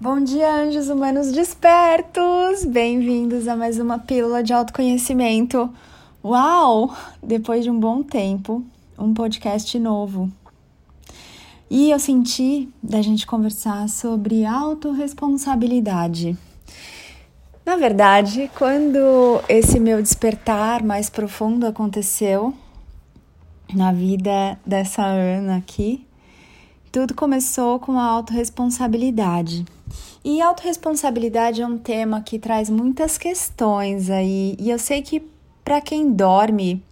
Bom dia, anjos humanos despertos! Bem-vindos a mais uma pílula de autoconhecimento. Uau! Depois de um bom tempo, um podcast novo. E eu senti da gente conversar sobre autorresponsabilidade. Na verdade, quando esse meu despertar mais profundo aconteceu na vida dessa Ana aqui, tudo começou com a autorresponsabilidade. E autorresponsabilidade é um tema que traz muitas questões aí, e eu sei que para quem dorme,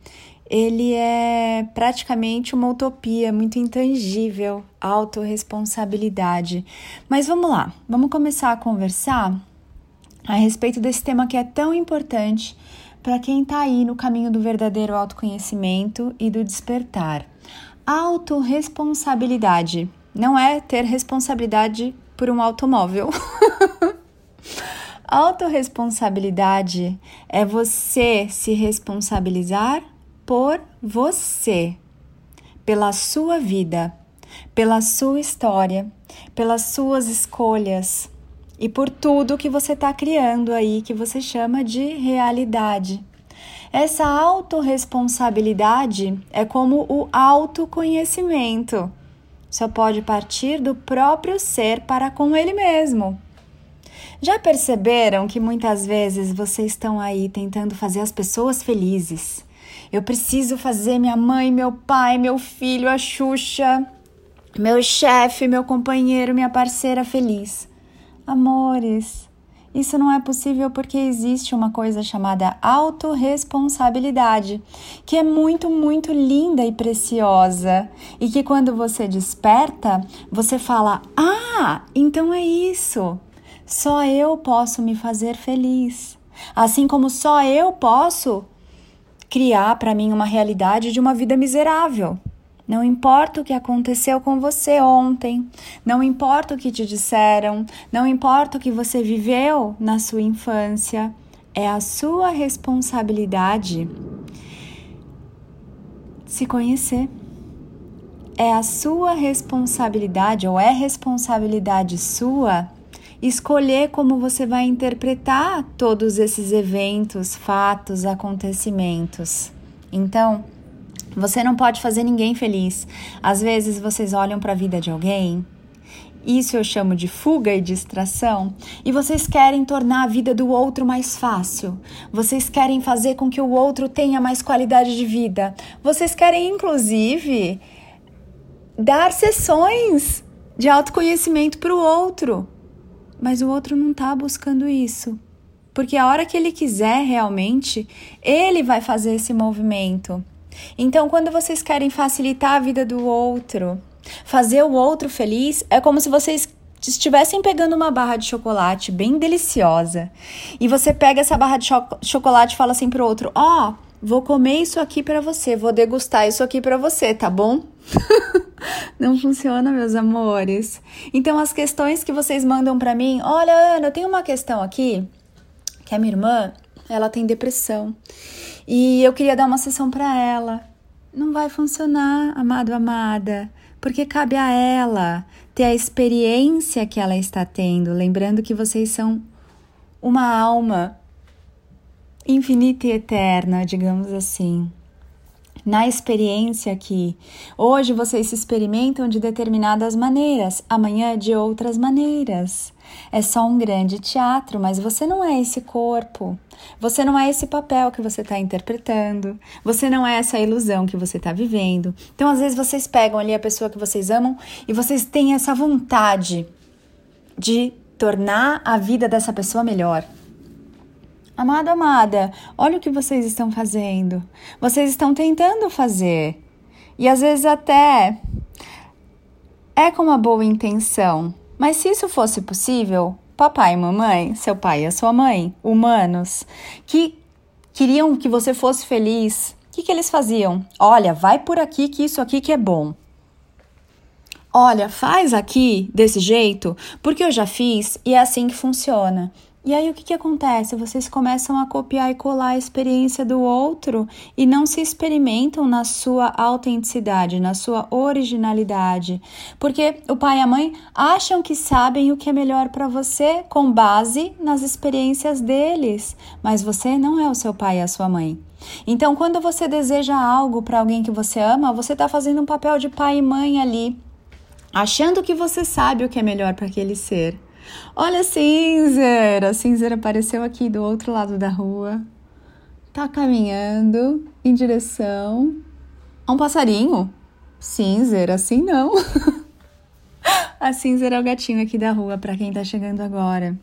ele é praticamente uma utopia muito intangível, autorresponsabilidade. Mas vamos lá, vamos começar a conversar a respeito desse tema que é tão importante para quem está aí no caminho do verdadeiro autoconhecimento e do despertar. Autorresponsabilidade não é ter responsabilidade por um automóvel. Autoresponsabilidade é você se responsabilizar por você, pela sua vida, pela sua história, pelas suas escolhas e por tudo que você está criando aí que você chama de realidade. Essa autorresponsabilidade é como o autoconhecimento só pode partir do próprio ser para com ele mesmo. Já perceberam que muitas vezes vocês estão aí tentando fazer as pessoas felizes? Eu preciso fazer minha mãe, meu pai, meu filho, a Xuxa, meu chefe, meu companheiro, minha parceira feliz. Amores, isso não é possível porque existe uma coisa chamada autorresponsabilidade, que é muito, muito linda e preciosa, e que quando você desperta, você fala: "Ah, então é isso. Só eu posso me fazer feliz." Assim como só eu posso criar para mim uma realidade de uma vida miserável. Não importa o que aconteceu com você ontem, não importa o que te disseram, não importa o que você viveu na sua infância, é a sua responsabilidade se conhecer. É a sua responsabilidade, ou é responsabilidade sua, escolher como você vai interpretar todos esses eventos, fatos, acontecimentos. Então, você não pode fazer ninguém feliz. Às vezes vocês olham para a vida de alguém, isso eu chamo de fuga e distração, e vocês querem tornar a vida do outro mais fácil. Vocês querem fazer com que o outro tenha mais qualidade de vida. Vocês querem, inclusive, dar sessões de autoconhecimento para o outro. Mas o outro não está buscando isso. Porque a hora que ele quiser realmente, ele vai fazer esse movimento. Então, quando vocês querem facilitar a vida do outro, fazer o outro feliz, é como se vocês estivessem pegando uma barra de chocolate bem deliciosa e você pega essa barra de cho chocolate e fala assim pro outro: Ó, oh, vou comer isso aqui para você, vou degustar isso aqui para você, tá bom? Não funciona, meus amores. Então, as questões que vocês mandam para mim: Olha, Ana, eu tenho uma questão aqui que a minha irmã ela tem depressão e eu queria dar uma sessão para ela. Não vai funcionar, amado, amada, porque cabe a ela ter a experiência que ela está tendo, lembrando que vocês são uma alma infinita e eterna, digamos assim na experiência que hoje vocês se experimentam de determinadas maneiras, amanhã de outras maneiras. É só um grande teatro, mas você não é esse corpo. Você não é esse papel que você está interpretando. Você não é essa ilusão que você está vivendo. Então, às vezes, vocês pegam ali a pessoa que vocês amam e vocês têm essa vontade de tornar a vida dessa pessoa melhor. Amada, amada, olha o que vocês estão fazendo. Vocês estão tentando fazer. E às vezes até é com uma boa intenção. Mas se isso fosse possível, papai e mamãe, seu pai e a sua mãe, humanos, que queriam que você fosse feliz, o que, que eles faziam? Olha, vai por aqui que isso aqui que é bom. Olha, faz aqui desse jeito, porque eu já fiz e é assim que funciona. E aí o que, que acontece? Vocês começam a copiar e colar a experiência do outro e não se experimentam na sua autenticidade, na sua originalidade. Porque o pai e a mãe acham que sabem o que é melhor para você com base nas experiências deles, mas você não é o seu pai e a sua mãe. Então, quando você deseja algo para alguém que você ama, você está fazendo um papel de pai e mãe ali, achando que você sabe o que é melhor para aquele ser. Olha a Cinzer! A Cinzer apareceu aqui do outro lado da rua. Tá caminhando em direção a um passarinho. Cinzer, assim não. a Cinzer é o gatinho aqui da rua, para quem tá chegando agora.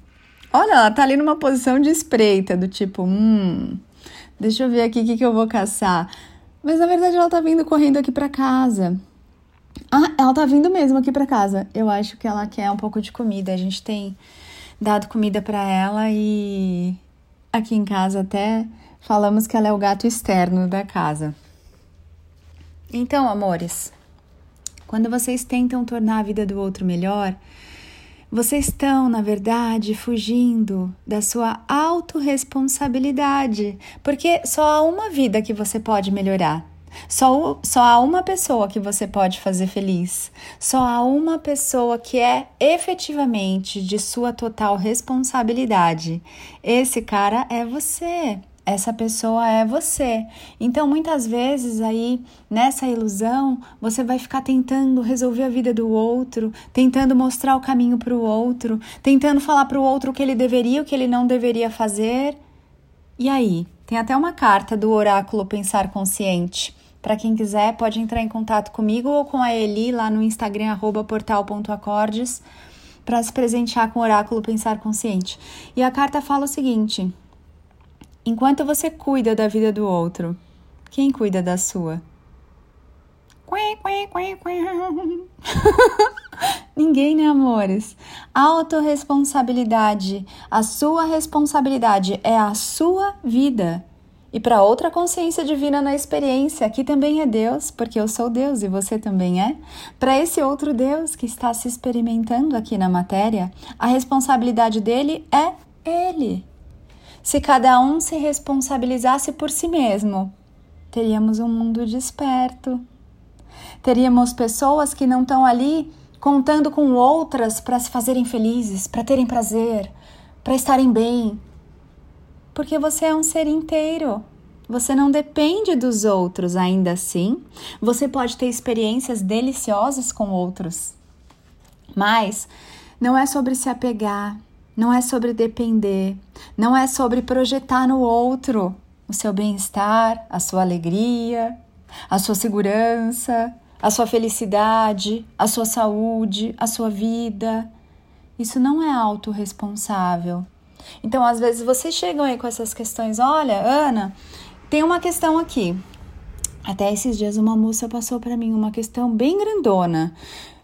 Olha, ela tá ali numa posição de espreita, do tipo, hum, deixa eu ver aqui o que, que eu vou caçar. Mas na verdade ela tá vindo correndo aqui para casa. Ah, ela tá vindo mesmo aqui para casa. Eu acho que ela quer um pouco de comida. A gente tem dado comida para ela e aqui em casa até falamos que ela é o gato externo da casa. Então, amores, quando vocês tentam tornar a vida do outro melhor, vocês estão, na verdade, fugindo da sua autorresponsabilidade, porque só há uma vida que você pode melhorar. Só, só há uma pessoa que você pode fazer feliz. Só há uma pessoa que é efetivamente de sua total responsabilidade. Esse cara é você. Essa pessoa é você. Então, muitas vezes aí, nessa ilusão, você vai ficar tentando resolver a vida do outro, tentando mostrar o caminho para o outro, tentando falar para o outro o que ele deveria, o que ele não deveria fazer. E aí? Tem até uma carta do oráculo Pensar Consciente para quem quiser, pode entrar em contato comigo ou com a Eli lá no Instagram, portal.acordes, para se presentear com o oráculo Pensar Consciente. E a carta fala o seguinte: enquanto você cuida da vida do outro, quem cuida da sua? Ninguém, né, amores? Autoresponsabilidade. A sua responsabilidade é a sua vida e para outra consciência divina na experiência, que também é Deus, porque eu sou Deus e você também é, para esse outro Deus que está se experimentando aqui na matéria, a responsabilidade dele é ele. Se cada um se responsabilizasse por si mesmo, teríamos um mundo desperto. Teríamos pessoas que não estão ali contando com outras para se fazerem felizes, para terem prazer, para estarem bem, porque você é um ser inteiro. Você não depende dos outros ainda assim. Você pode ter experiências deliciosas com outros. Mas não é sobre se apegar, não é sobre depender, não é sobre projetar no outro o seu bem-estar, a sua alegria, a sua segurança, a sua felicidade, a sua saúde, a sua vida. Isso não é autorresponsável. Então, às vezes, vocês chegam aí com essas questões: olha, Ana, tem uma questão aqui. Até esses dias, uma moça passou para mim uma questão bem grandona.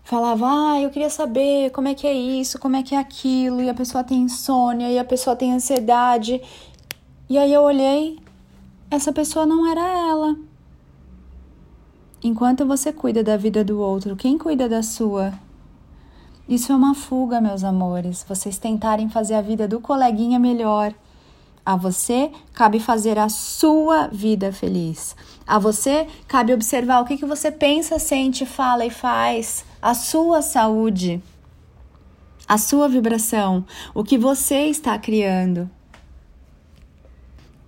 Falava, ah, eu queria saber como é que é isso, como é que é aquilo, e a pessoa tem insônia, e a pessoa tem ansiedade. E aí eu olhei, essa pessoa não era ela. Enquanto você cuida da vida do outro, quem cuida da sua? Isso é uma fuga, meus amores. Vocês tentarem fazer a vida do coleguinha melhor. A você cabe fazer a sua vida feliz. A você cabe observar o que, que você pensa, sente, fala e faz. A sua saúde, a sua vibração, o que você está criando.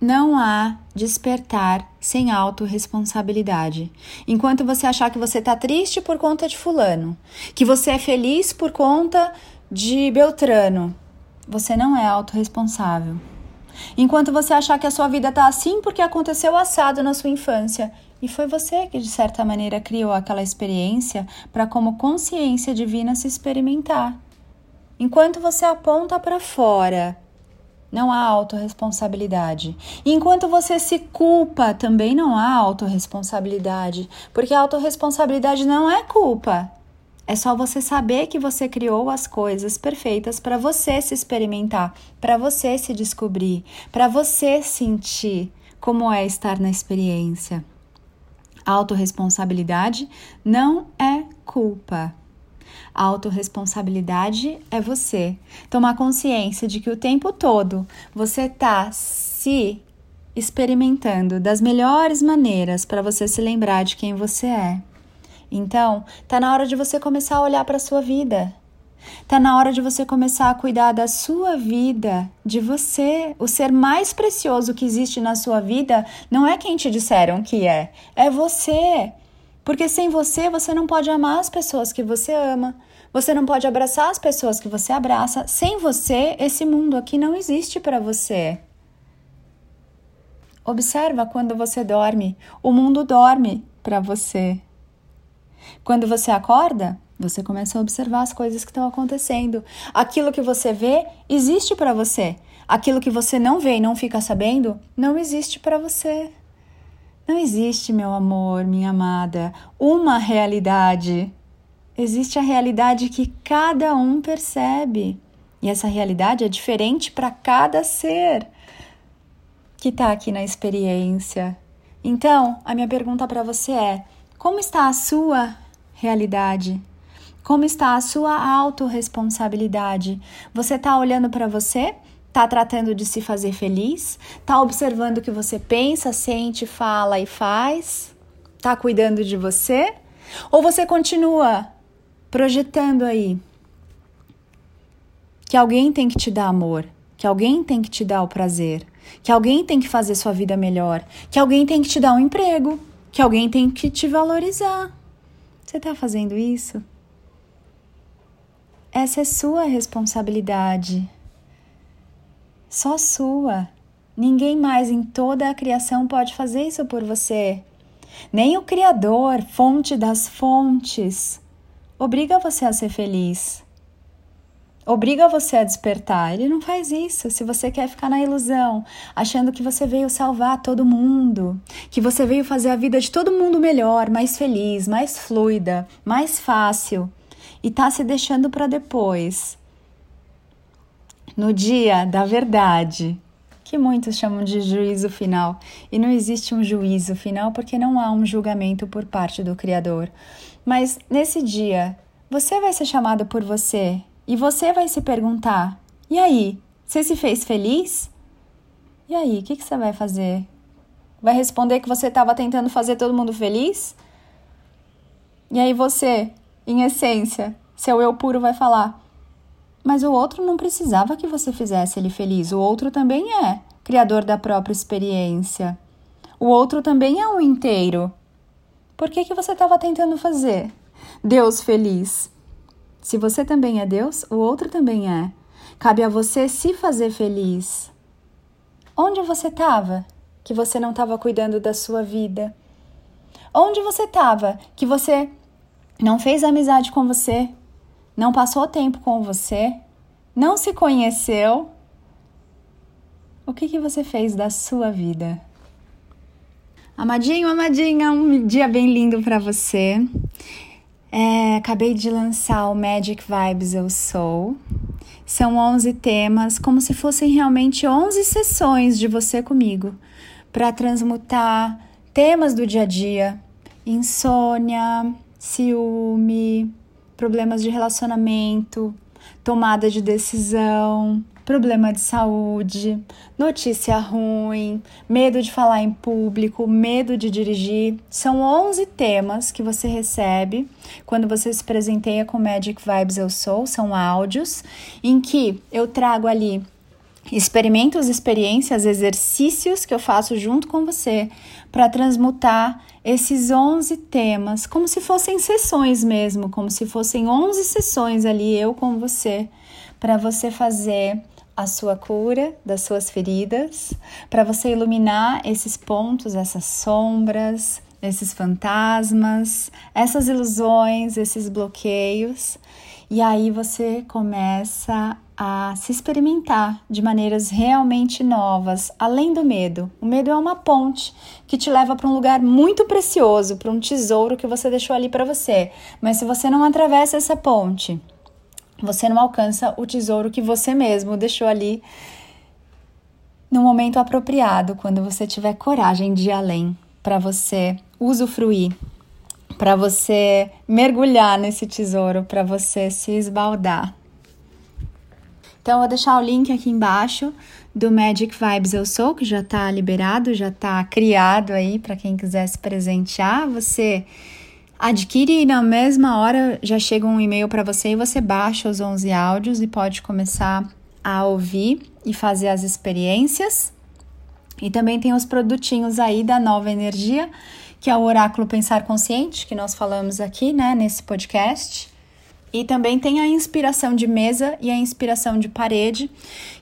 Não há despertar sem autorresponsabilidade. Enquanto você achar que você está triste por conta de Fulano, que você é feliz por conta de Beltrano, você não é autorresponsável. Enquanto você achar que a sua vida está assim porque aconteceu assado na sua infância, e foi você que, de certa maneira, criou aquela experiência para, como consciência divina, se experimentar. Enquanto você aponta para fora não há autorresponsabilidade. Enquanto você se culpa, também não há autorresponsabilidade, porque a autorresponsabilidade não é culpa. É só você saber que você criou as coisas perfeitas para você se experimentar, para você se descobrir, para você sentir como é estar na experiência. A autorresponsabilidade não é culpa. A autorresponsabilidade é você tomar consciência de que o tempo todo você está se experimentando das melhores maneiras para você se lembrar de quem você é. Então, tá na hora de você começar a olhar para sua vida. Tá na hora de você começar a cuidar da sua vida, de você. O ser mais precioso que existe na sua vida não é quem te disseram que é, é você. Porque sem você, você não pode amar as pessoas que você ama, você não pode abraçar as pessoas que você abraça. Sem você, esse mundo aqui não existe para você. Observa quando você dorme, o mundo dorme para você. Quando você acorda, você começa a observar as coisas que estão acontecendo. Aquilo que você vê existe para você. Aquilo que você não vê e não fica sabendo não existe para você. Não existe, meu amor, minha amada, uma realidade. Existe a realidade que cada um percebe. E essa realidade é diferente para cada ser que está aqui na experiência. Então, a minha pergunta para você é: como está a sua realidade? Como está a sua autorresponsabilidade? Você está olhando para você? Está tratando de se fazer feliz? Está observando o que você pensa, sente, fala e faz? Está cuidando de você? Ou você continua projetando aí que alguém tem que te dar amor, que alguém tem que te dar o prazer, que alguém tem que fazer sua vida melhor, que alguém tem que te dar um emprego, que alguém tem que te valorizar? Você está fazendo isso? Essa é sua responsabilidade. Só sua. Ninguém mais em toda a criação pode fazer isso por você. Nem o Criador, fonte das fontes, obriga você a ser feliz. Obriga você a despertar. Ele não faz isso. Se você quer ficar na ilusão, achando que você veio salvar todo mundo, que você veio fazer a vida de todo mundo melhor, mais feliz, mais fluida, mais fácil, e tá se deixando para depois. No dia da verdade, que muitos chamam de juízo final, e não existe um juízo final porque não há um julgamento por parte do Criador. Mas nesse dia, você vai ser chamado por você e você vai se perguntar: e aí, você se fez feliz? E aí, o que, que você vai fazer? Vai responder que você estava tentando fazer todo mundo feliz? E aí você em essência, seu eu puro vai falar: Mas o outro não precisava que você fizesse ele feliz. O outro também é criador da própria experiência. O outro também é um inteiro. Por que, que você estava tentando fazer Deus feliz? Se você também é Deus, o outro também é. Cabe a você se fazer feliz. Onde você estava que você não estava cuidando da sua vida? Onde você estava que você não fez amizade com você, não passou tempo com você, não se conheceu, o que, que você fez da sua vida? Amadinho, amadinha, um dia bem lindo para você. É, acabei de lançar o Magic Vibes Eu Sou. São 11 temas, como se fossem realmente 11 sessões de você comigo, para transmutar temas do dia a dia, insônia, ciúme, problemas de relacionamento, tomada de decisão, problema de saúde, notícia ruim, medo de falar em público, medo de dirigir. São 11 temas que você recebe quando você se presenteia com Magic Vibes Eu Sou, são áudios em que eu trago ali experimentos, experiências, exercícios que eu faço junto com você para transmutar esses 11 temas, como se fossem sessões mesmo, como se fossem 11 sessões ali eu com você, para você fazer a sua cura das suas feridas, para você iluminar esses pontos, essas sombras, esses fantasmas, essas ilusões, esses bloqueios. E aí você começa a se experimentar de maneiras realmente novas, além do medo. O medo é uma ponte que te leva para um lugar muito precioso, para um tesouro que você deixou ali para você. Mas se você não atravessa essa ponte, você não alcança o tesouro que você mesmo deixou ali no momento apropriado, quando você tiver coragem de ir além, para você usufruir para você mergulhar nesse tesouro, para você se esbaldar. Então, eu vou deixar o link aqui embaixo do Magic Vibes Eu Sou, que já está liberado, já está criado aí para quem quiser se presentear. Você adquire e na mesma hora já chega um e-mail para você e você baixa os 11 áudios e pode começar a ouvir e fazer as experiências. E também tem os produtinhos aí da Nova Energia, que é o Oráculo Pensar Consciente, que nós falamos aqui, né, nesse podcast. E também tem a inspiração de mesa e a inspiração de parede,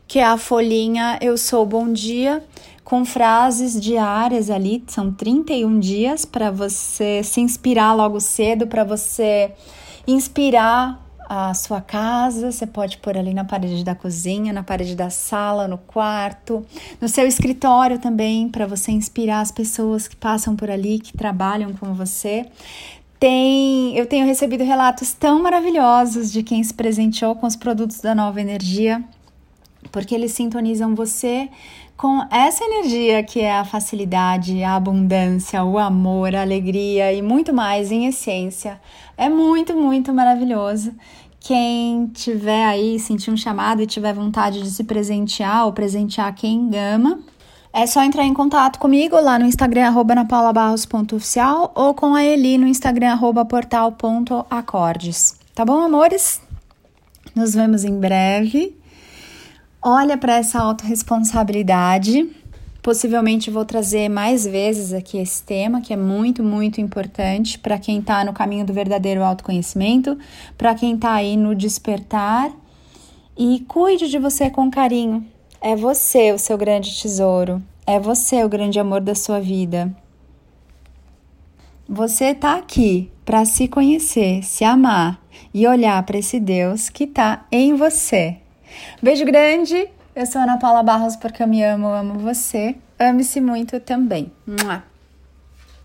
que é a folhinha Eu Sou Bom Dia, com frases diárias ali, são 31 dias para você se inspirar logo cedo, para você inspirar a sua casa, você pode pôr ali na parede da cozinha, na parede da sala, no quarto, no seu escritório também, para você inspirar as pessoas que passam por ali, que trabalham com você. Tem, eu tenho recebido relatos tão maravilhosos de quem se presenteou com os produtos da Nova Energia, porque eles sintonizam você com essa energia que é a facilidade, a abundância, o amor, a alegria e muito mais em essência. É muito, muito maravilhoso. Quem tiver aí, sentir um chamado e tiver vontade de se presentear ou presentear quem ama, é só entrar em contato comigo lá no Instagram, arroba napaulabarros.oficial ou com a Eli no Instagram, arroba portal.acordes. Tá bom, amores? Nos vemos em breve. Olha para essa autorresponsabilidade. Possivelmente vou trazer mais vezes aqui esse tema, que é muito, muito importante para quem está no caminho do verdadeiro autoconhecimento, para quem está aí no despertar. E cuide de você com carinho. É você o seu grande tesouro. É você o grande amor da sua vida. Você está aqui para se conhecer, se amar e olhar para esse Deus que está em você. Beijo grande. Eu sou Ana Paula Barros porque eu me amo, amo você. Ame-se muito também. Mua.